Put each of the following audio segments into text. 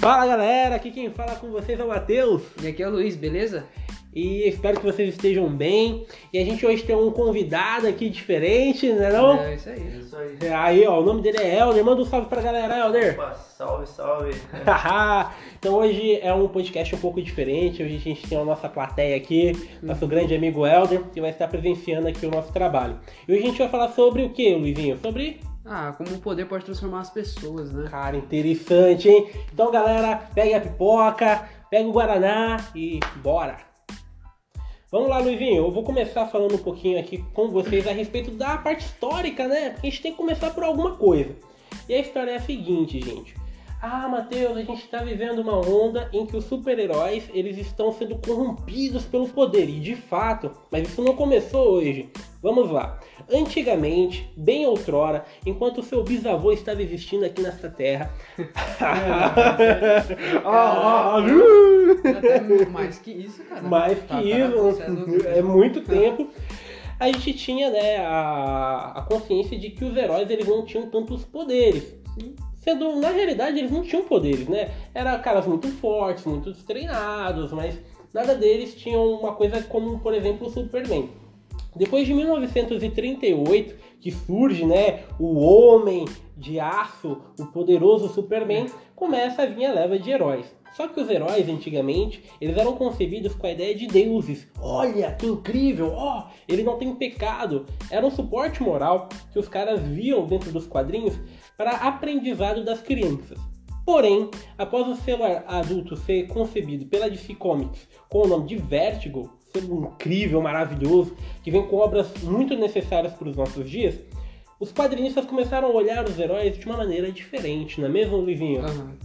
Fala galera, aqui quem fala com vocês é o Matheus E aqui é o Luiz, beleza? e espero que vocês estejam bem. E a gente hoje tem um convidado aqui diferente, né não? É isso aí. Isso aí. É, Aí, ó, o nome dele é Helder. Manda um salve pra galera, Helder. Opa, salve, salve. então hoje é um podcast um pouco diferente. Hoje a gente tem a nossa plateia aqui, nosso grande amigo Helder, que vai estar presenciando aqui o nosso trabalho. E hoje a gente vai falar sobre o que, Luizinho? Sobre Ah, como o poder pode transformar as pessoas, né? Cara, interessante, hein? Então, galera, pegue a pipoca, pega o Guaraná e bora! Vamos lá, Luizinho. Eu vou começar falando um pouquinho aqui com vocês a respeito da parte histórica, né? Porque a gente tem que começar por alguma coisa. E a história é a seguinte, gente. Ah, Matheus, a gente está vivendo uma onda em que os super-heróis eles estão sendo corrompidos pelo poder. E de fato, mas isso não começou hoje. Vamos lá. Antigamente, bem outrora, enquanto o seu bisavô estava existindo aqui nesta terra. Ah, ah! Até mais que isso, cara. Mais Tá, que tá, isso, você é é muito tempo. A gente tinha né, a, a consciência de que os heróis eles não tinham tantos poderes. Sim. Sendo, na realidade, eles não tinham poderes, né? Eram caras muito fortes, muito treinados, mas nada deles tinham uma coisa como, por exemplo, o Superman. Depois de 1938, que surge, né, o homem de aço, o poderoso Superman, começa a vir a leva de heróis. Só que os heróis, antigamente, eles eram concebidos com a ideia de deuses. Olha, que incrível! Ó, ele não tem pecado. Era um suporte moral que os caras viam dentro dos quadrinhos para aprendizado das crianças. Porém, após o selo adulto ser concebido pela DC Comics com o nome de Vertigo, selo incrível, maravilhoso, que vem com obras muito necessárias para os nossos dias, os quadrinistas começaram a olhar os heróis de uma maneira diferente, não é mesmo, Livinho? Aham.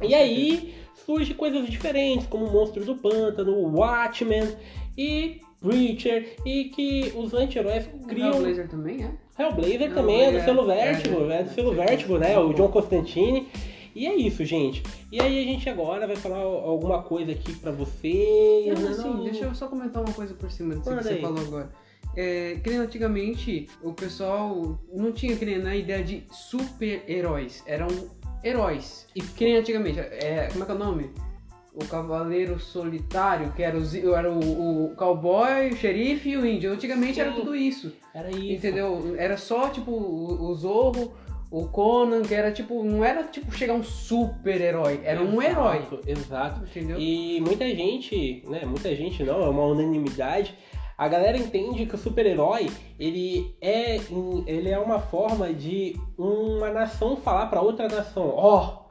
E aí surge coisas diferentes, como o Monstro do Pântano, o Watchmen e Preacher, e que os anti-heróis criam. O Blazer também, é? Hellblazer também é do é, selo é, Vertigo, é, é, do selo Vertigo, é, né? O. John Constantine. E é isso, gente. E aí a gente agora vai falar alguma coisa aqui pra vocês. Não, né? assim, Não- deixa eu só comentar uma coisa por cima disso que você falou agora. É, que nem antigamente o pessoal não tinha que nem na ideia de super-heróis, eram heróis. E que nem antigamente, é, como é que é o nome? O Cavaleiro Solitário, que era o, era o, o cowboy, o xerife e o índio. Antigamente era Sim. tudo isso. Era isso. Entendeu? Era só tipo o, o Zorro, o Conan, que era tipo. Não era tipo chegar um super-herói, era um herói. Exato, Exato. Entendeu? E muita gente, né? Muita gente não, é uma unanimidade. A galera entende que o super-herói ele é, ele é uma forma de uma nação falar para outra nação, ó,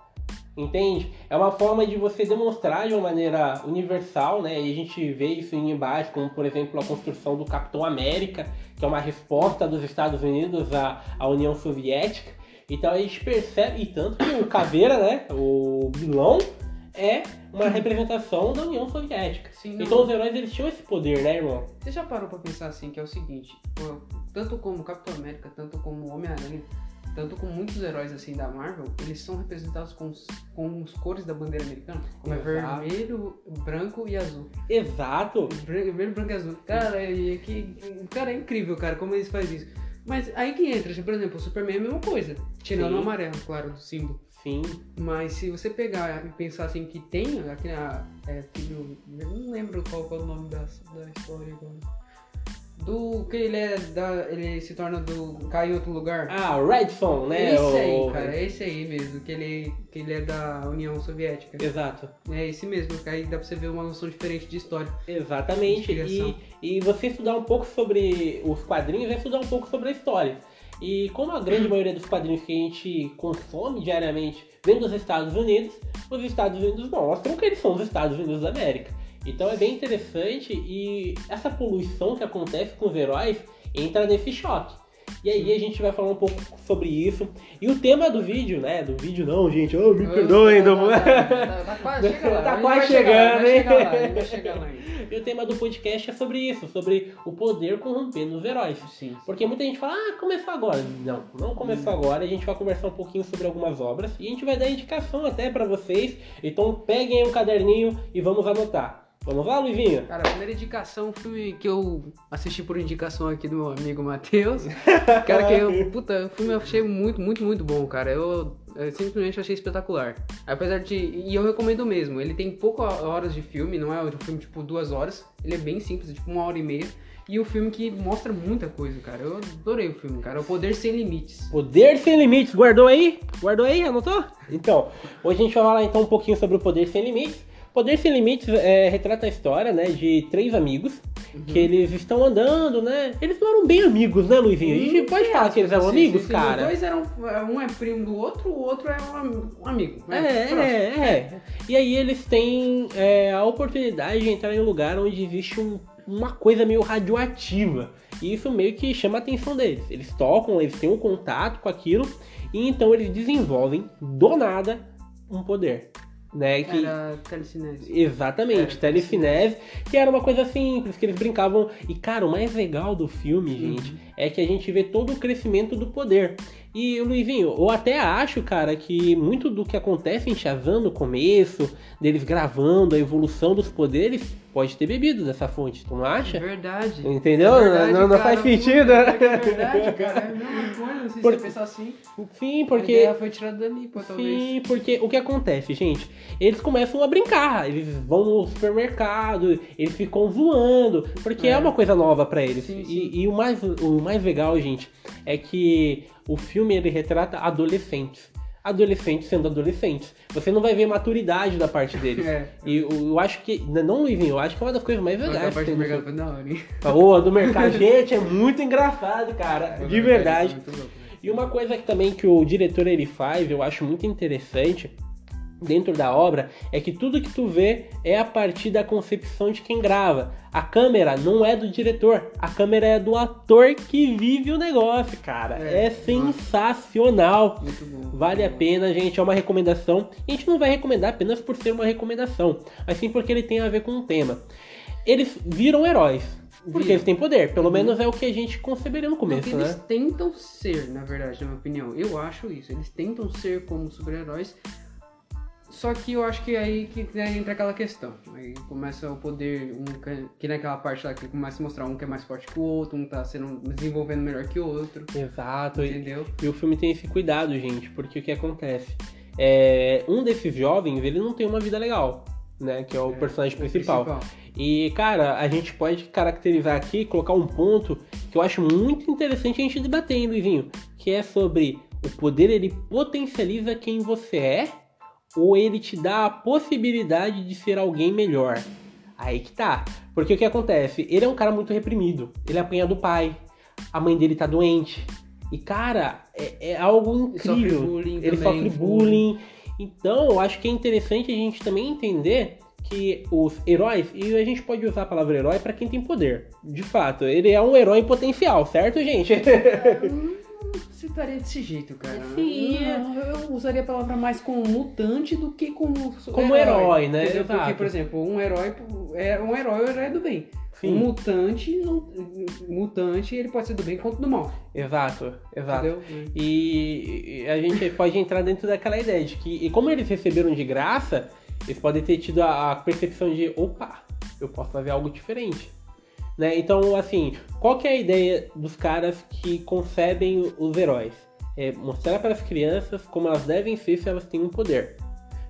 entende? É uma forma de você demonstrar de uma maneira universal, né? E a gente vê isso em embaixo, como por exemplo a construção do Capitão América, que é uma resposta dos Estados Unidos à, à União Soviética. Então a gente percebe, e tanto que o Caveira, né? O vilão é uma representação da União Soviética. Sim, não. Então os heróis eles tinham esse poder, né, irmão? Você já parou pra pensar assim, que é o seguinte, tanto como Capitão América, tanto como Homem-Aranha, tanto como muitos heróis assim da Marvel, eles são representados com, os- com as cores da bandeira americana, como é Exato. vermelho, branco e azul. Exato. Vermelho, branco e azul. Cara, e que, cara, é incrível, cara, como eles fazem isso. Mas aí que entra, por exemplo, o Superman é a mesma coisa, tirando Sim. o amarelo, claro, do símbolo. Sim. Mas se você pegar e pensar assim que tem aqui na. É, filho. Eu não lembro qual, qual é o nome da, da história agora. Do que ele é da. Ele se torna do. cai em outro lugar. Ah, o Redson, né? esse o... aí, cara, é esse aí mesmo, que ele, que ele é da União Soviética. Exato. É esse mesmo, que aí dá pra você ver uma noção diferente de história. Exatamente. E, e você estudar um pouco sobre os quadrinhos é estudar um pouco sobre a história. E como a grande maioria dos quadrinhos que a gente consome diariamente vem dos Estados Unidos, os Estados Unidos mostram que eles são os Estados Unidos da América. Então é bem interessante e essa poluição que acontece com os heróis entra nesse choque. E aí a gente vai falar um pouco sobre isso. E o tema do vídeo, né? Do vídeo não, gente. Oh, me perdoem. Tá, não- tá, tá, tá quase chegando. Tá gente quase chegando, hein? E o tema do podcast é sobre isso, sobre o poder corrompendo os heróis. Sim. Porque muita gente fala, ah, começou agora. Não, não começou agora. A gente vai conversar um pouquinho sobre algumas obras e a gente vai dar indicação até pra vocês. Então peguem aí um caderninho e vamos anotar. Vamos lá, Luizinho? Cara, a primeira indicação, um filme que eu assisti por indicação aqui do meu amigo Matheus. Cara, que eu, puta, o filme eu achei muito, muito, muito bom, cara. Eu, eu simplesmente achei espetacular. Apesar de. E eu recomendo mesmo. Ele tem poucas horas de filme, não é um filme tipo duas horas. Ele é bem simples, tipo uma hora e meia. E o filme que mostra muita coisa, cara. Eu adorei o filme, cara. O Poder Sem Limites. Poder Sem Limites, guardou aí? Guardou aí? Anotou? Então, hoje a gente vai falar então um pouquinho sobre o Poder Sem Limites. Poder Sem Limites é, retrata a história, né, de três amigos uhum. que eles estão andando, né? Eles não eram bem amigos, né, Luizinho? A gente pode falar que eles eram sim, amigos, sim, cara? Os dois eram. Um é primo do outro, o outro é um amigo. Né? É, é, é. E aí eles têm é, a oportunidade de entrar em um lugar onde existe um, uma coisa meio radioativa. E isso meio que chama a atenção deles. Eles tocam, eles têm um contato com aquilo, e então eles desenvolvem, do nada, um poder né? Que... Era telecinese. Exatamente, era telecinese, que era uma coisa simples, que eles brincavam. E, cara, o mais legal do filme, gente, uhum. é que a gente vê todo o crescimento do poder. E, Luizinho, eu até acho, cara, que muito do que acontece em Shazam no começo, deles gravando a evolução dos poderes, pode ter bebido dessa fonte, tu não acha? É verdade. Entendeu? É verdade, não, não faz sentido. É verdade, cara. É a mesma coisa, se Por... você pensar assim. Sim, porque. Foi tirada talvez. Sim, porque o que acontece, gente? Eles começam a brincar, eles vão no supermercado, eles ficam voando, porque é, é uma coisa nova para eles. Sim, sim. E, e o, mais, o mais legal, gente, é que o filme ele retrata adolescentes. Adolescentes sendo adolescentes. Você não vai ver maturidade da parte deles. É. E eu, eu, acho que. Não, Luizinho, eu acho que é uma das coisas mais legais. A parte do mercado foi da hora, hein? Ô, do mercado, gente, é muito engraçado, cara. É, de verdade. Né? E uma coisa que também que o diretor ele faz, eu acho muito interessante dentro da obra é que tudo que tu vê é a partir da concepção de quem grava. A câmera não é do diretor, a câmera é do ator que vive o negócio, cara. É, é sensacional. Muito bom. Vale a pena, gente. É uma recomendação. A gente não vai recomendar apenas por ser uma recomendação, mas sim porque ele tem a ver com o tema. Eles viram heróis. Porque eles têm poder, pelo uhum. menos é o que a gente conceberia no começo, não, né? Eles tentam ser, na verdade, na minha opinião. Eu acho isso. Eles tentam ser como super-heróis, só que eu acho que é aí que entra aquela questão. Aí começa o poder, um, que naquela parte lá que começa a mostrar um que é mais forte que o outro, um tá sendo desenvolvendo melhor que o outro. Exato. Entendeu? E, e o filme tem esse cuidado, gente, porque o que acontece? É, um desses jovens, ele não tem uma vida legal, né? Que é o é, personagem principal. principal. E, cara, a gente pode caracterizar aqui, colocar um ponto que eu acho muito interessante a gente debater, hein, Luizinho? Que é sobre o poder, ele potencializa quem você é ou ele te dá a possibilidade de ser alguém melhor. Aí que tá. Porque o que acontece? Ele é um cara muito reprimido. Ele apanha do pai. A mãe dele tá doente. E, cara, é, é algo incrível. Ele sofre bullying. Ele também. sofre bullying. Então, eu acho que é interessante a gente também entender que os heróis, e a gente pode usar a palavra herói para quem tem poder. De fato, ele é um herói em potencial, certo, gente? citaria desse jeito, cara. Sim. Não, eu usaria a palavra mais como mutante do que como Como herói, herói né? Entendeu? Porque, por exemplo, um herói é um herói, o herói é do bem. Sim. Um mutante, não, mutante, ele pode ser do bem quanto do mal. Exato, exato. Entendeu? E a gente pode entrar dentro daquela ideia de que, e como eles receberam de graça, eles podem ter tido a, a percepção de, opa, eu posso fazer algo diferente. Né? Então, assim, qual que é a ideia dos caras que concebem os heróis? É mostrar para as crianças como elas devem ser se elas têm um poder.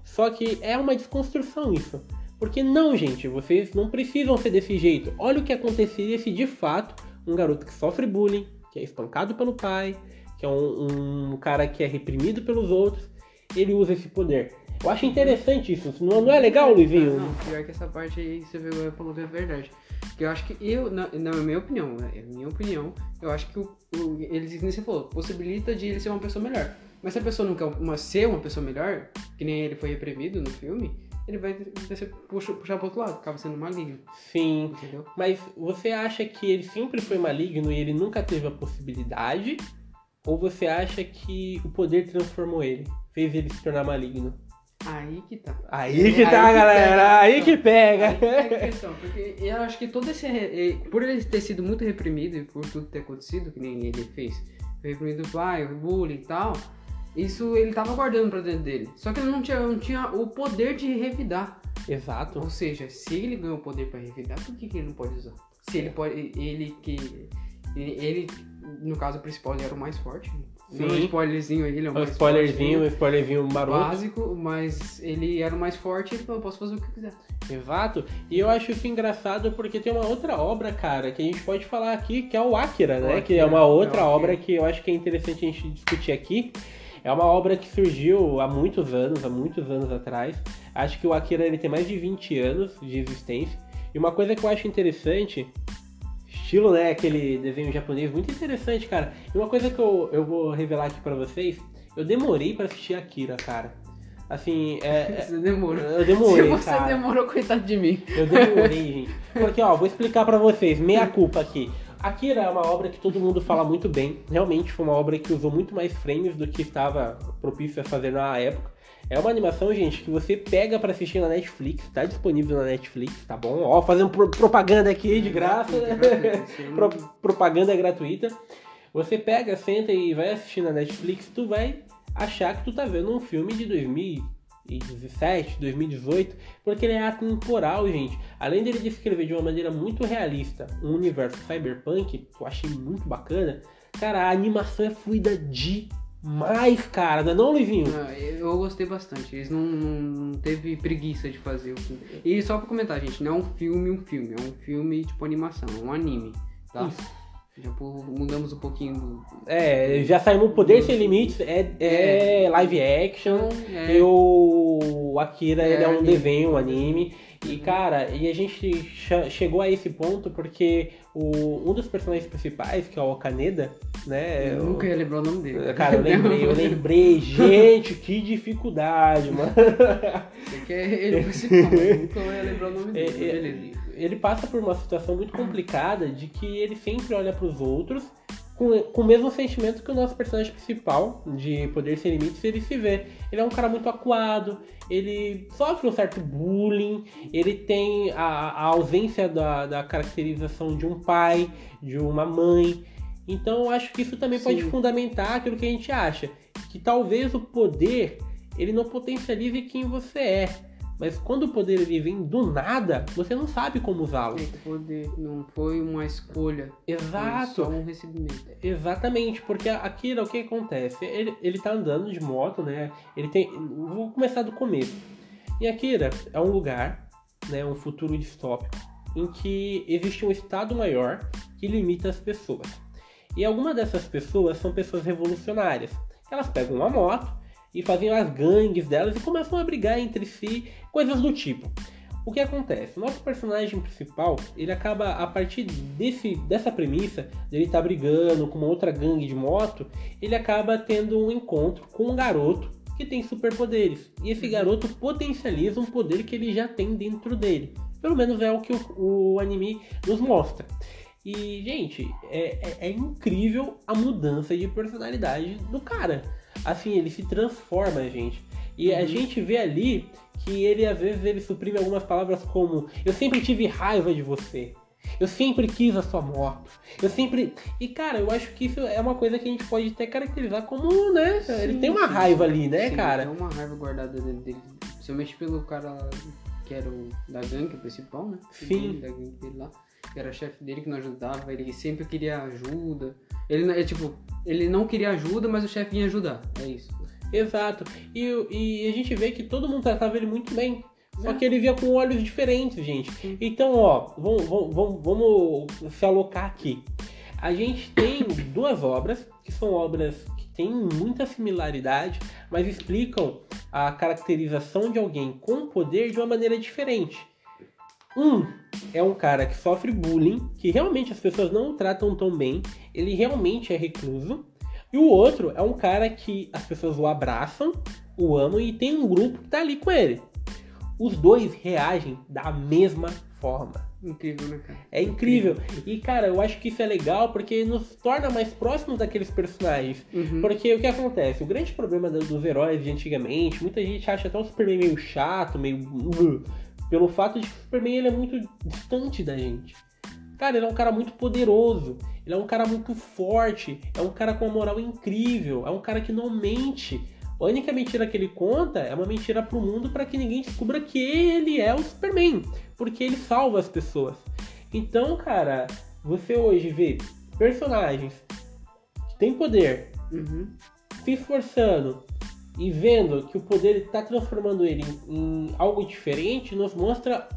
Só que é uma desconstrução isso. Porque não, gente, vocês não precisam ser desse jeito. Olha o que aconteceria se de fato um garoto que sofre bullying, que é espancado pelo pai, que é um, um cara que é reprimido pelos outros, ele usa esse poder. Eu acho interessante isso. Não, não é legal, Luizinho? Não, pior que essa parte aí você viu, falou que é verdade. Que eu acho que eu, na, na minha opinião, né? minha opinião, eu acho que o, o, eles, como você falou, possibilita de ele ser uma pessoa melhor. Mas se a pessoa não quer uma, ser uma pessoa melhor, que nem ele foi reprimido no filme, ele vai puxar, puxar pro outro lado, acaba sendo maligno. Sim. Entendeu? Mas você acha que ele sempre foi maligno e ele nunca teve a possibilidade? Ou você acha que o poder transformou ele? Fez ele se tornar maligno? Aí que tá. Aí que tá, aí galera. Pega, aí que pega. Aí que questão. Porque eu acho que todo esse. Por ele ter sido muito reprimido e por tudo ter acontecido, que nem ele fez, reprimido pai, bullying e tal, isso ele tava guardando pra dentro dele. Só que ele não tinha, não tinha o poder de revidar. Exato. Ou seja, se ele ganhou o poder pra revidar, por que, que ele não pode usar? Se ele pode. Ele que. Ele, no caso principal, ele era o mais forte. Sim. Um spoilerzinho aí, ele é um, um spoilerzinho, um spoilerzinho maroto. Básico, mas ele era o mais forte, então eu posso fazer o que eu quiser. Exato. E eu acho isso engraçado porque tem uma outra obra, cara, que a gente pode falar aqui, que é o Akira, né? Akira, que é uma outra é obra que eu acho que é interessante a gente discutir aqui. É uma obra que surgiu há muitos anos, há muitos anos atrás. Acho que o Akira ele tem mais de 20 anos de existência. E uma coisa que eu acho interessante, estilo, né, aquele desenho japonês muito interessante, cara. E uma coisa que eu, eu vou revelar aqui para vocês, eu demorei para assistir Akira, cara. Assim, é, é. Você demorou. Eu demorei. Se você cara. demorou, coitado de mim. Eu demorei, gente. Porque, ó, vou explicar para vocês, meia culpa aqui. Akira é uma obra que todo mundo fala muito bem. Realmente foi uma obra que usou muito mais frames do que estava propício a fazer na época. É uma animação, gente, que você pega para assistir na Netflix, tá disponível na Netflix, tá bom? Ó, fazendo pro propaganda aqui de graça. Pro propaganda gratuita. Você pega, senta e vai assistir na Netflix, tu vai achar que tu tá vendo um filme de 2017, 2018, porque ele é atemporal, gente. Além dele descrever de uma maneira muito realista um universo cyberpunk, que eu achei muito bacana, cara, a animação é fluida demais, cara, não é não, Livinho? Ah, eu gostei bastante. Eles não, não teve preguiça de fazer o filme. E só pra comentar, gente, não é um filme, um filme, é um filme tipo animação, é um anime, tá? Isso. Já mudamos um pouquinho do... É, já saímos Poder Sem Limites, é, é, é live action, é. e o Akira é, ele é um anime. desenho, um anime. E cara, e a gente chegou a esse ponto porque o, um dos personagens principais, que é o Kaneda, né? Eu nunca ia lembrar o nome dele. Cara, eu lembrei, eu lembrei. Gente, que dificuldade, mano. Você quer ele principal, nunca ia lembrar o nome dele. É, ele, ele passa por uma situação muito complicada de que ele sempre olha para os outros com, com o mesmo sentimento que o nosso personagem principal, de Poder Sem Limites, ele se vê. Ele é um cara muito acuado, ele sofre um certo bullying, ele tem a, a ausência da, da caracterização de um pai, de uma mãe. Então eu acho que isso também Sim. pode fundamentar aquilo que a gente acha. Que talvez o poder ele não potencialize quem você é mas quando o poder ele vem do nada, você não sabe como usá-lo. O poder não foi uma escolha. Exato. Foi só um recebimento. Exatamente, porque aquilo, o que acontece? Ele, ele tá andando de moto, né? Ele tem. Vou começar do começo. E Akira é um lugar, né? Um futuro distópico, em que existe um estado maior que limita as pessoas. E algumas dessas pessoas são pessoas revolucionárias. Elas pegam uma moto e fazem as gangues delas e começam a brigar entre si, coisas do tipo. O que acontece? Nosso personagem principal, ele acaba a partir desse, dessa premissa, ele tá brigando com uma outra gangue de moto, ele acaba tendo um encontro com um garoto que tem superpoderes. E esse garoto potencializa um poder que ele já tem dentro dele. Pelo menos é o que o, o anime nos mostra. E, gente, é, é, é incrível a mudança de personalidade do cara assim, ele se transforma, gente. E uhum. a gente vê ali que ele, às vezes, ele suprime algumas palavras como Eu sempre tive raiva de você. Eu sempre quis a sua moto. Eu sempre. E, cara, eu acho que isso é uma coisa que a gente pode até caracterizar como, né? Sim, ele tem uma sim, raiva ali, né, sim, cara? Tem uma raiva guardada dentro dele. Principalmente pelo cara que era o da gangue principal, né? Sim. Da gangue dele lá. Que era chefe dele que não ajudava, ele sempre queria ajuda. Ele, é tipo, ele não queria ajuda, mas o chefe vinha ajudar. É isso. Exato. E, e a gente vê que todo mundo tratava ele muito bem. Só é. que ele via com olhos diferentes, gente. Sim. Então, ó, vamos, vamos, vamos se alocar aqui. A gente tem duas obras, que são obras que têm muita similaridade, mas explicam a caracterização de alguém com poder de uma maneira diferente. Um é um cara que sofre bullying, que realmente as pessoas não o tratam tão bem, ele realmente é recluso. E o outro é um cara que as pessoas o abraçam, o amam e tem um grupo que tá ali com ele. Os dois reagem da mesma forma. Incrível, né, cara? É incrível. E, cara, eu acho que isso é legal porque nos torna mais próximos daqueles personagens. Uhum. Porque o que acontece? O grande problema dos heróis de antigamente, muita gente acha até o Superman meio chato, meio. Pelo fato de que o Superman ele é muito distante da gente. Cara, ele é um cara muito poderoso, ele é um cara muito forte, é um cara com uma moral incrível, é um cara que não mente. A única mentira que ele conta é uma mentira pro mundo para que ninguém descubra que ele é o Superman, porque ele salva as pessoas. Então, cara, você hoje vê personagens que têm poder, Uhum. se esforçando e vendo que o poder está transformando ele em, em algo diferente, nos mostra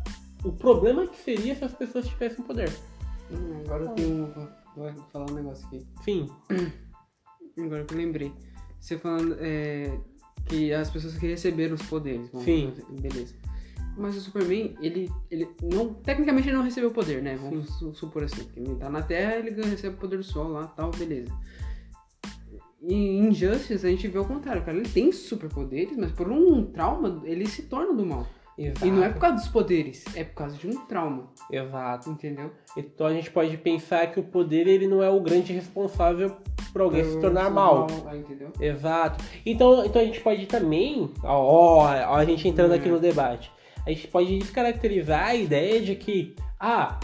o problema que seria se as pessoas tivessem poder. Hum, agora eu tenho um. Vou falar um negócio aqui. Sim, Agora que eu lembrei. Você falando é, que as pessoas que receberam os poderes. vamos Sim. Beleza. Mas o Superman, ele, ele não. Tecnicamente ele não recebeu poder, né? Vamos su- supor assim. que Ele tá na Terra, ele ganha- recebe o poder do sol lá tal, beleza. Em Injustice a gente vê o contrário, cara. Ele tem superpoderes, mas por um trauma ele se torna do mal. exato. E não é por causa dos poderes, é por causa de um trauma, Exato. entendeu? Então a gente pode pensar que o poder ele não é o grande responsável por alguém se tornar mal. Ah, entendeu? Exato. Então, então a gente pode também, ó, ó, a gente entrando aqui É. no debate, a gente pode descaracterizar a ideia de que, ah,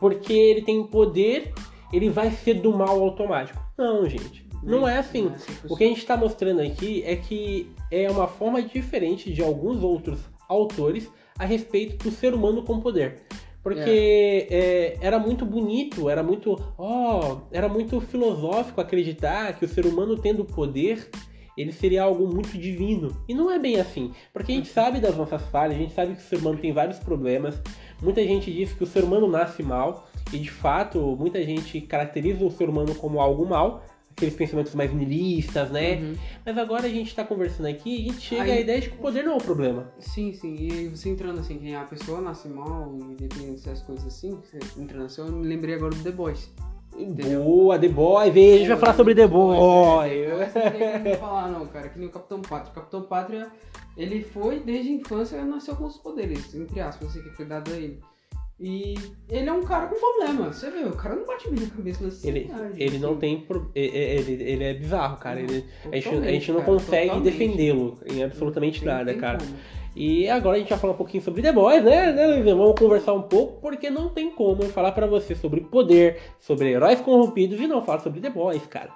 porque ele tem poder, ele vai ser do mal automático. Não, gente. Não é assim. Não é assim O que a gente está mostrando aqui é que é uma forma diferente de alguns outros autores a respeito do ser humano com poder. Porque é, era muito bonito, era muito, ó, era muito filosófico acreditar que o ser humano tendo poder, ele seria algo muito divino. E não é bem assim, porque a gente sabe das nossas falhas, a gente sabe que o ser humano tem vários problemas. Muita gente diz que o ser humano nasce mal, e de fato, muita gente caracteriza o ser humano como algo mal, aqueles pensamentos mais nihilistas, né? Uhum. Mas agora a gente tá conversando aqui e a chega Aí- à ideia de que o poder não é o problema. Sim, sim. E você entrando assim, que a pessoa nasce mal, independente dessas coisas assim, você entrando assim, eu me lembrei agora do The Boys. Entendeu? Boa, The Boy, veja, a gente vai falar sobre The Boy. The Boys não tem falar não, cara, que nem o Capitão Pátria. O Capitão Pátria, ele foi, desde a infância, nasceu com os poderes, entre aspas, assim, que foi dado a ele. E ele é um cara com problema, você vê, o cara não bate bem na cabeça nessa Ele, cidade, ele não tem. pro- Ele, ele é bizarro, cara. Ele, a, gente, a gente não cara, consegue defendê-lo em absolutamente Não nada, tem cara. como. E agora a gente vai falar um pouquinho sobre The Boys, né, né Luizinho? Vamos conversar um pouco, porque não tem como eu falar pra você sobre poder, sobre heróis corrompidos e não falar sobre The Boys, cara.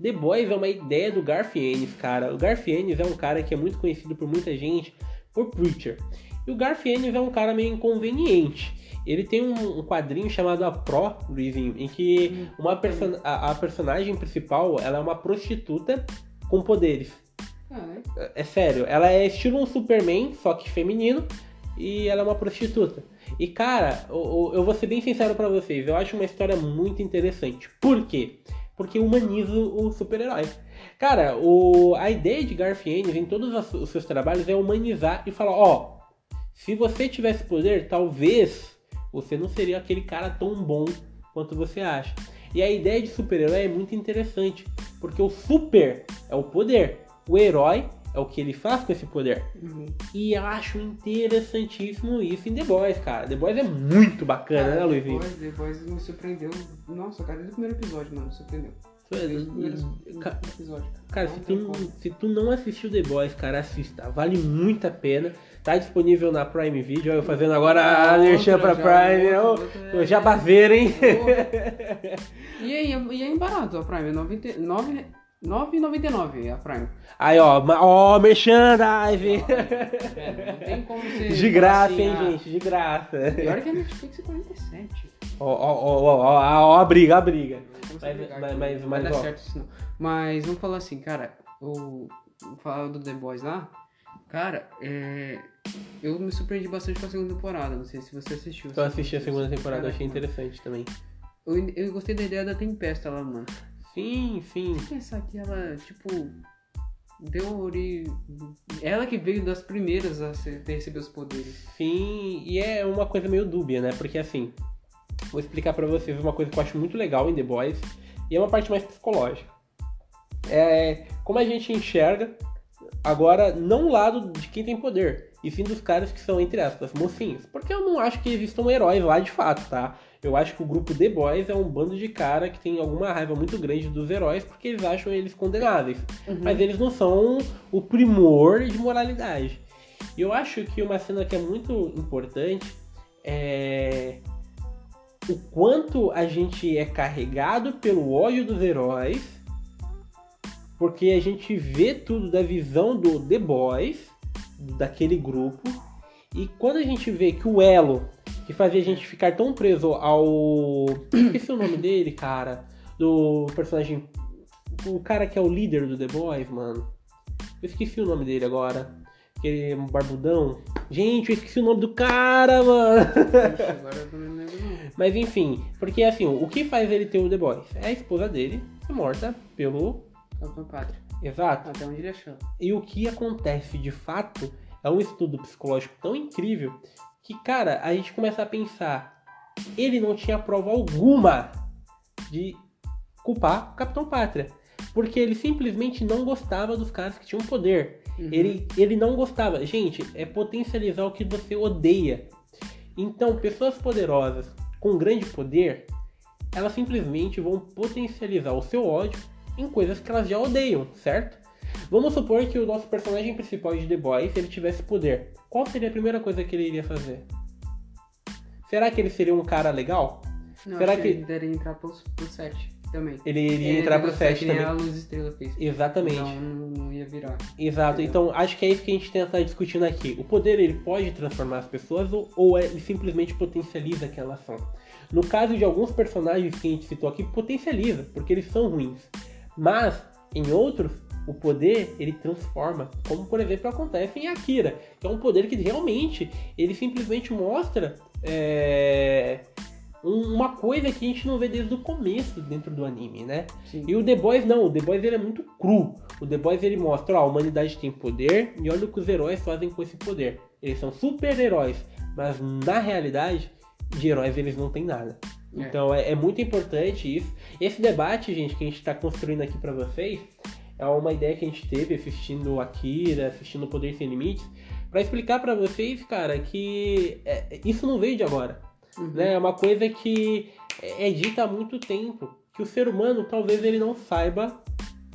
The Boys é uma ideia do Garth Ennis, cara. O Garth Ennis é um cara que é muito conhecido por muita gente por Preacher. E o Ennis é um cara meio inconveniente. Ele tem um, um quadrinho chamado A Pro, Luizinho, em que uma person a, a personagem principal ela é uma prostituta com poderes. Cara, É sério, ela é estilo um Superman, só que feminino, e ela é uma prostituta. E cara, eu, eu vou ser bem sincero pra vocês, eu acho uma história muito interessante. Por quê? Porque humaniza o super-herói. Cara, o, a ideia de Garth Ennis em todos os- os seus trabalhos é humanizar e falar, ó, se você tivesse poder, talvez você não seria aquele cara tão bom quanto você acha. E a ideia de super-herói é muito interessante, porque o super é o poder, o herói é o que ele faz com esse poder. uhum. E eu acho interessantíssimo isso em The Boys, cara. The Boys é muito bacana, né, Cara, Luizinho? Depois, depois me surpreendeu. Nossa, cara, desde o primeiro episódio, mano, me surpreendeu. Episódio. Cara, se tu, se tu não assistiu The Boys, cara, assista. Vale muito a pena. Tá disponível na Prime Video. Eu fazendo agora a merchan pra já, Prime. é- Jabazeiro, hein? E aí, e aí barato a Prime, 99 9,99 a Prime. Aí, ó, ó, merchandising. É, não tem como você. De graça, falar hein, assim, ah, gente, de graça. Pior que a Netflix é 47. Ó, ó, ó, ó, ó, ó, a briga, a briga. Mas- brigar mas- mas- mas, vai dar ó. certo isso não. Mas vamos falar assim, cara, o falar do The Boys lá. Cara, é, eu me surpreendi bastante com a segunda temporada. Não sei se você assistiu. Eu assisti a segunda temporada, eu Caraca, achei mano. interessante também. Eu, eu gostei da ideia da Tempesta lá, mano. Sim, sim. Pensar que ela, tipo, deu ori... Ela que veio das primeiras a recebido os poderes. Sim, e é uma coisa meio dúbia, né? Porque assim, vou explicar pra vocês uma coisa que eu acho muito legal em The Boys, e é uma parte mais psicológica. É como a gente enxerga agora não o lado de quem tem poder, e sim dos caras que são, entre aspas, mocinhos. Porque eu não acho que existam heróis lá de fato, tá? Eu acho que o grupo The Boys é um bando de cara que tem alguma raiva muito grande dos heróis porque eles acham eles condenáveis. Mas eles não são o primor de moralidade. E eu acho que uma cena que é muito importante é o quanto a gente é carregado pelo ódio dos heróis, porque a gente vê tudo da visão do The Boys, daquele grupo, e quando a gente vê que o elo que fazia a gente ficar tão preso ao. Esqueci o nome dele, cara. Do personagem o cara que é o líder do The Boys, mano. Eu esqueci o nome dele agora. Aquele barbudão. Gente, eu esqueci o nome do cara, mano. Ixi, agora eu não lembro. Mas enfim, porque assim, o que faz ele ter o The Boys? É a esposa dele, ser morta pelo. Capitão Pátria. Exato. Até onde ele achou. E o que acontece de fato é um estudo psicológico tão incrível que, cara, a gente começa a pensar, ele não tinha prova alguma de culpar o Capitão Pátria. Porque ele simplesmente não gostava dos caras que tinham poder. Uhum. Ele, ele não gostava. Gente, é potencializar o que você odeia. Então, pessoas poderosas com grande poder, elas simplesmente vão potencializar o seu ódio em coisas que elas já odeiam, certo? Vamos supor que o nosso personagem principal de The Boys, ele tivesse poder. Qual seria a primeira coisa que ele iria fazer? Será que ele seria um cara legal? Não, Será que- ele deveria entrar pro, pro 7 também. Ele iria entrar pro 7 que nem também. a Luz Estrela fez. Exatamente. Então não, não ia virar. Exato, Entendeu? então acho que é isso que a gente tenta estar discutindo aqui. O poder ele pode transformar as pessoas ou, ou é- ele simplesmente potencializa aquela ação. No caso de alguns personagens que a gente citou aqui, potencializa, porque eles são ruins. Mas em outros, o poder ele transforma, como por exemplo acontece em Akira, que é um poder que realmente ele simplesmente mostra é, um- uma coisa que a gente não vê desde o começo dentro do anime, né? Sim. E o The Boys não, o The Boys ele é muito cru. O The Boys ele mostra, ó, a humanidade tem poder e olha o que os heróis fazem com esse poder. Eles são super-heróis, mas na realidade, de heróis eles não têm nada. É. Então é, é muito importante isso. Esse debate, gente, que a gente está construindo aqui para vocês, é uma ideia que a gente teve assistindo Akira, assistindo Poder Sem Limites, para explicar para vocês, cara, que é, isso não veio de agora Uhum. né? É uma coisa que é dita há muito tempo. Que o ser humano talvez ele não saiba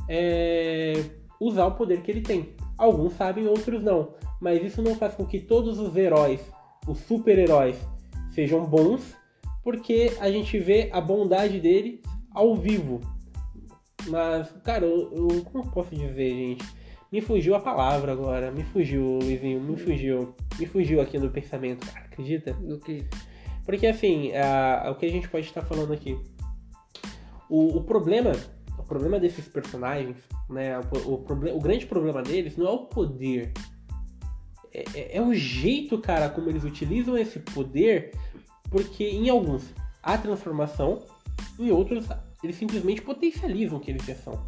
é, usar o poder que ele tem. Alguns sabem, outros não. Mas isso não faz com que todos os heróis, os super-heróis, sejam bons, porque a gente vê a bondade dele ao vivo. Mas, cara, eu, eu- como eu posso dizer, gente? Me fugiu a palavra agora. Me fugiu, Luizinho. Me fugiu. Me fugiu aqui no pensamento, cara. Acredita? Do que? Porque assim, a- o que a gente pode estar falando aqui? O, o problema, o problema desses personagens, né? O, o, o grande problema deles não é o poder. É, é- é o jeito, cara, como eles utilizam esse poder, porque em alguns há transformação, em outros eles simplesmente potencializam que eles já são.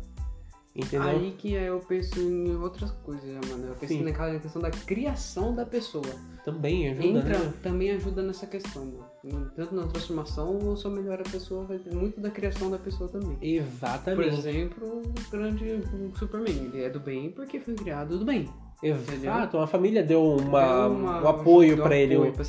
Entendeu? Aí que eu penso em outras coisas, mano. Eu penso Sim. naquela questão da criação da pessoa. Também ajuda, Entra, né? também ajuda nessa questão, mano. Tanto na transformação ou só melhora a pessoa, vai ter muito da criação da pessoa também. Por Exatamente. exemplo, o grande Superman, ele é do bem porque foi criado do bem. Exato. A família deu uma, uma- um apoio pra ele. apoio pra.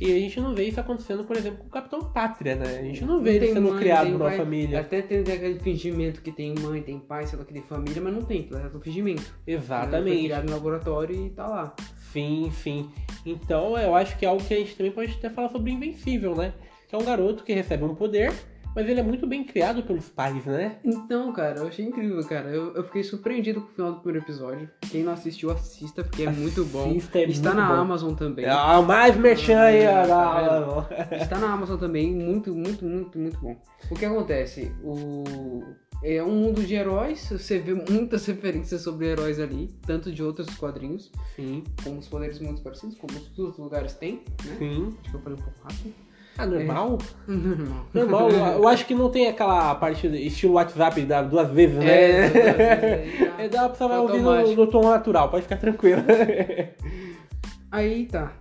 E a gente não vê isso acontecendo, por exemplo, com o Capitão Pátria, né? A gente não vê Não ele tem sendo mãe, criado por uma pai. família. Até tem aquele fingimento que tem mãe, tem pai, sei lá, que tem família, mas não tem, aquilo é um fingimento. Ele Foi Exatamente. criado no laboratório e tá lá. Sim, sim. Então eu acho que é algo que a gente também pode até falar sobre o Invencível, né? Que é um garoto que recebe um poder, mas ele é muito bem criado pelos pais, né? Então, cara, eu achei incrível, cara. Eu, eu fiquei surpreendido com o final do primeiro episódio. Quem não assistiu, assista, porque é muito bom. Assista, é Está muito na bom. Amazon também. Ah, mais merchan aí, Ah, tá Está na Amazon também, muito, muito, muito, muito bom. O que acontece? O... É um mundo de heróis, você vê muitas referências sobre heróis ali, tanto de outros quadrinhos, Sim, com os poderes muito parecidos, como os outros lugares têm, né? sim. Acho que eu falei um pouco rápido. Ah, normal? Normal. Normal. eu acho que não tem aquela parte do estilo WhatsApp da duas vezes, né? É, duas vezes aí, É, dá pra você vai ouvir no, no tom natural, pode ficar tranquilo. Aí tá.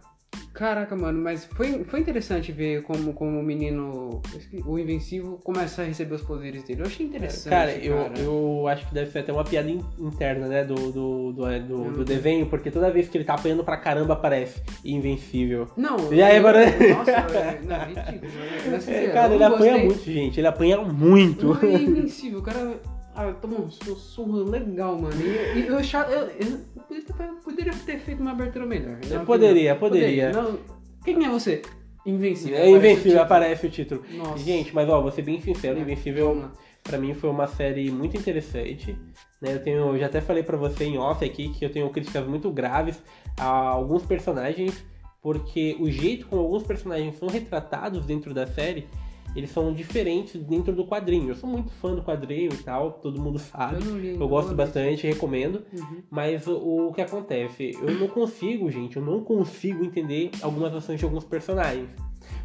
Caraca, mano, mas foi, foi interessante ver como, como o menino, o Invencível, começa a receber os poderes dele. Eu achei interessante. Cara, eu, cara. eu acho que deve ser até uma piada in- interna, né, do, do, do, é, do, do desenho, porque toda vez que ele tá apanhando pra caramba aparece Invencível. Não, E aí, eu- mano? Nossa, não, é ridículo. né? É cara, eu ele apanha gostei. muito, gente, ele apanha muito. Não é invencível, o cara ah, tomou um su- surro legal, mano. E, e eu, achava- eu, eu, poderia ter- poderia feito uma abertura melhor. Eu poderia, opinião. poderia. Não, quem é você? Invencível. É Invencível, aparece o título. Nossa. Gente, mas ó, vou ser bem sincero, É, Invencível pra mim foi uma série muito interessante. Né? Eu tenho, eu já até falei pra você em off aqui que eu tenho críticas muito graves a alguns personagens, porque o jeito como alguns personagens são retratados dentro da série eles são diferentes dentro do quadrinho. Eu sou muito fã do quadrinho e tal, todo mundo sabe. Eu li, Eu gosto bastante, recomendo. Uhum. Mas o, o que acontece? Eu não consigo, gente, eu não consigo entender algumas ações de alguns personagens.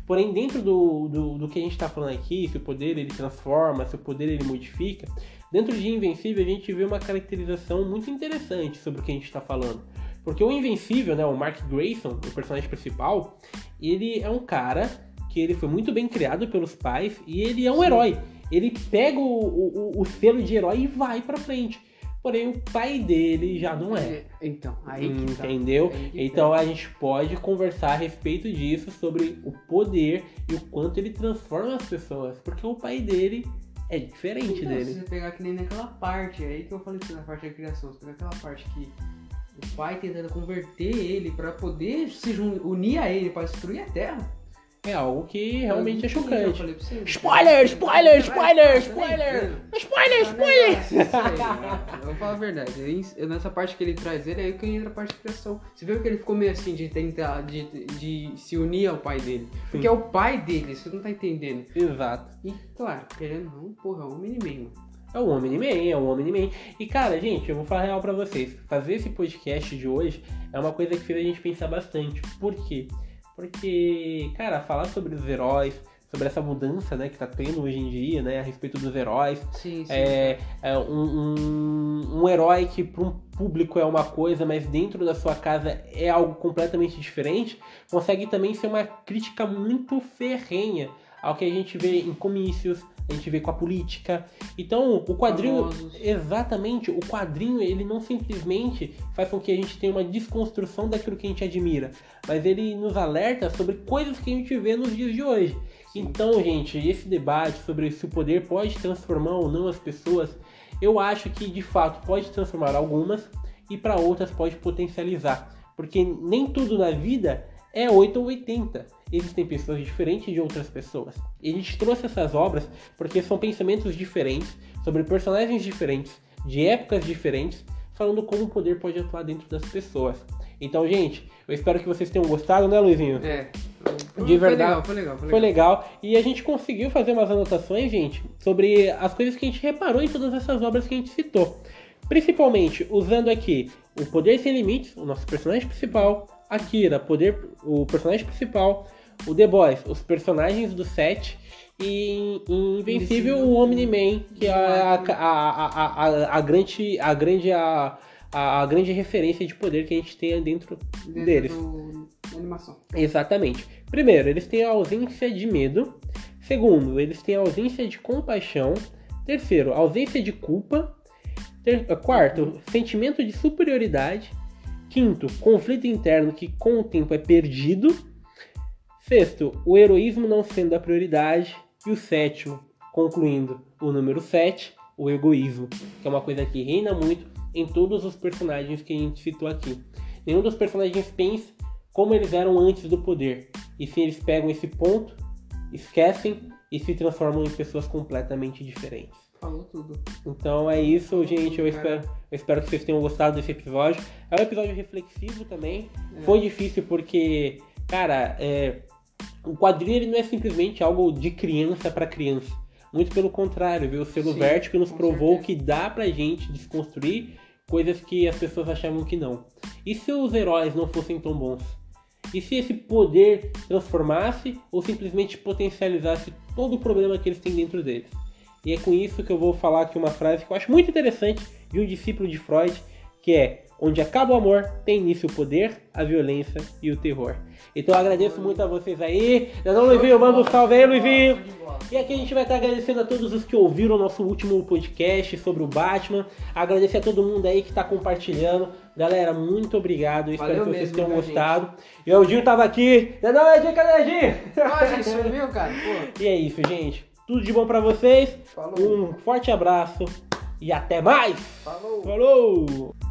Porém, dentro do, do, do que a gente tá falando aqui, se o poder ele transforma, se o poder ele modifica, dentro de Invencível a gente vê uma caracterização muito interessante sobre o que a gente tá falando. Porque o Invencível, né, o Mark Grayson, o personagem principal, ele é um cara que ele foi muito bem criado pelos pais e ele é um herói. Ele pega o, o, o selo de herói e vai pra frente. Porém, o pai dele já não é. Então, aí que tá. Entendeu? Aí que Então tá. a gente pode conversar a respeito disso, sobre o poder e o quanto ele transforma as pessoas. Porque o pai dele é diferente Então, se dele. você pegar que nem naquela parte, é aí que eu falei na parte da criação, você pegar aquela parte que o pai tentando converter ele pra poder se unir a ele pra destruir a Terra. É algo que realmente é chocante. Spoiler, spoiler, spoiler, spoiler! Spoiler, spoiler! negócio, isso aí, Eu vou falar a verdade. eu- nessa parte que ele traz ele, é aí que entra a parte de criação. Você viu que ele ficou meio assim de tentar de, de se unir ao pai dele. Porque é o pai dele, você não tá entendendo. Exato. E claro, querendo ou não, porra, é um Omni-Man. É o Omni-Man, é o Omni-Man. E cara, gente, eu vou falar real pra vocês. Fazer esse podcast de hoje é uma coisa que fez a gente pensar bastante. Por quê? Porque, cara, falar sobre os heróis, sobre essa mudança, né, que tá tendo hoje em dia, né, a respeito dos heróis. Sim, sim. É, é um, um, um herói que para um público é uma coisa, mas dentro da sua casa é algo completamente diferente, consegue também ser uma crítica muito ferrenha ao que a gente vê em comícios, a gente vê com a política. Então, o quadrinho, Famosos. exatamente, o quadrinho, ele não simplesmente faz com que a gente tenha uma desconstrução daquilo que a gente admira, mas ele nos alerta sobre coisas que a gente vê nos dias de hoje. Sim. Então, gente, esse debate sobre se o poder pode transformar ou não as pessoas, eu acho que de fato pode transformar algumas e para outras pode potencializar, porque nem tudo na vida é 8 ou 80. Existem pessoas diferentes de outras pessoas. E a gente trouxe essas obras porque são pensamentos diferentes, sobre personagens diferentes, de épocas diferentes, falando como o poder pode atuar dentro das pessoas. Então, gente, eu espero que vocês tenham gostado, né, Luizinho? É. De verdade. Foi legal, foi legal. Foi Foi legal. legal. E a gente conseguiu fazer umas anotações, gente, sobre as coisas que a gente reparou em todas essas obras que a gente citou. Principalmente usando aqui o Poder Sem Limites, o nosso personagem principal, Akira, poder, o personagem principal, o The Boys, os personagens do set, e em Invencível, o Omni-Man, que é a, a, a, a, grande, a, grande, a, a, grande referência de poder que a gente tem dentro Dentro deles. da animação. Exatamente. Primeiro, eles têm a ausência de medo. Segundo, eles têm a ausência de compaixão. Terceiro, ausência de culpa. Ter- Quarto, sentimento de superioridade. Quinto, conflito interno que com o tempo é perdido. Sexto, o heroísmo não sendo a prioridade. E o sétimo, concluindo, o número 7, o egoísmo, que é uma coisa que reina muito em todos os personagens que a gente citou aqui. Nenhum dos personagens pensa como eles eram antes do poder. E sim, eles pegam esse ponto, esquecem e se transformam em pessoas completamente diferentes. Falou tudo. Então é isso, gente. Eu Cara. espero, eu espero que vocês tenham gostado desse episódio. É um episódio reflexivo também. É. Foi difícil porque, cara, é, o quadrinho ele não é simplesmente algo de criança para criança. Muito pelo contrário, viu? O selo Sim, Vértigo nos provou certeza. que dá pra gente desconstruir coisas que as pessoas achavam que não. E se os heróis não fossem tão bons? E se esse poder transformasse ou simplesmente potencializasse todo o problema que eles têm dentro deles? E é com isso que eu vou falar aqui uma frase que eu acho muito interessante de um discípulo de Freud, que é: Onde acaba o amor, tem início o poder, a violência e o terror. Então eu agradeço muito a vocês aí. Não, Luizinho, manda um salve aí, Luizinho. E aqui a gente vai estar agradecendo a todos os que ouviram o nosso último podcast sobre o Batman. Agradecer a todo mundo aí que está compartilhando. Galera, muito obrigado. Eu espero Valeu que vocês mesmo, tenham viu, gostado. E o Edinho tava aqui. Não, não, Edinho, cadê Edinho? Ah, gente, sumiu, cara? Pô, E é isso, gente. Tudo de bom pra vocês. falou. Um forte abraço e até mais. Falou. Falou!